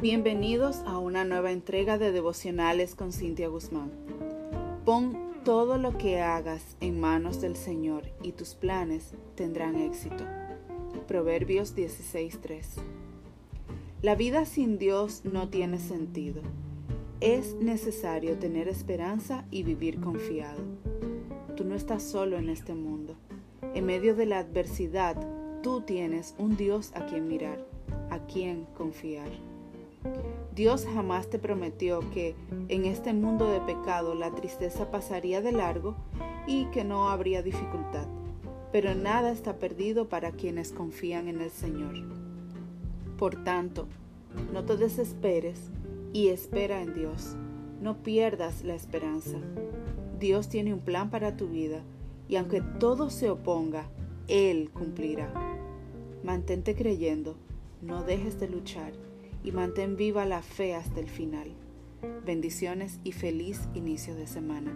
Bienvenidos a una nueva entrega de devocionales con Cintia Guzmán. Pon todo lo que hagas en manos del Señor y tus planes tendrán éxito. Proverbios 16:3 La vida sin Dios no tiene sentido. Es necesario tener esperanza y vivir confiado. Tú no estás solo en este mundo. En medio de la adversidad, tú tienes un Dios a quien mirar, a quien confiar. Dios jamás te prometió que en este mundo de pecado la tristeza pasaría de largo y que no habría dificultad, pero nada está perdido para quienes confían en el Señor. Por tanto, no te desesperes y espera en Dios. No pierdas la esperanza. Dios tiene un plan para tu vida y aunque todo se oponga, Él cumplirá. Mantente creyendo, no dejes de luchar y mantén viva la fe hasta el final. Bendiciones y feliz inicio de semana.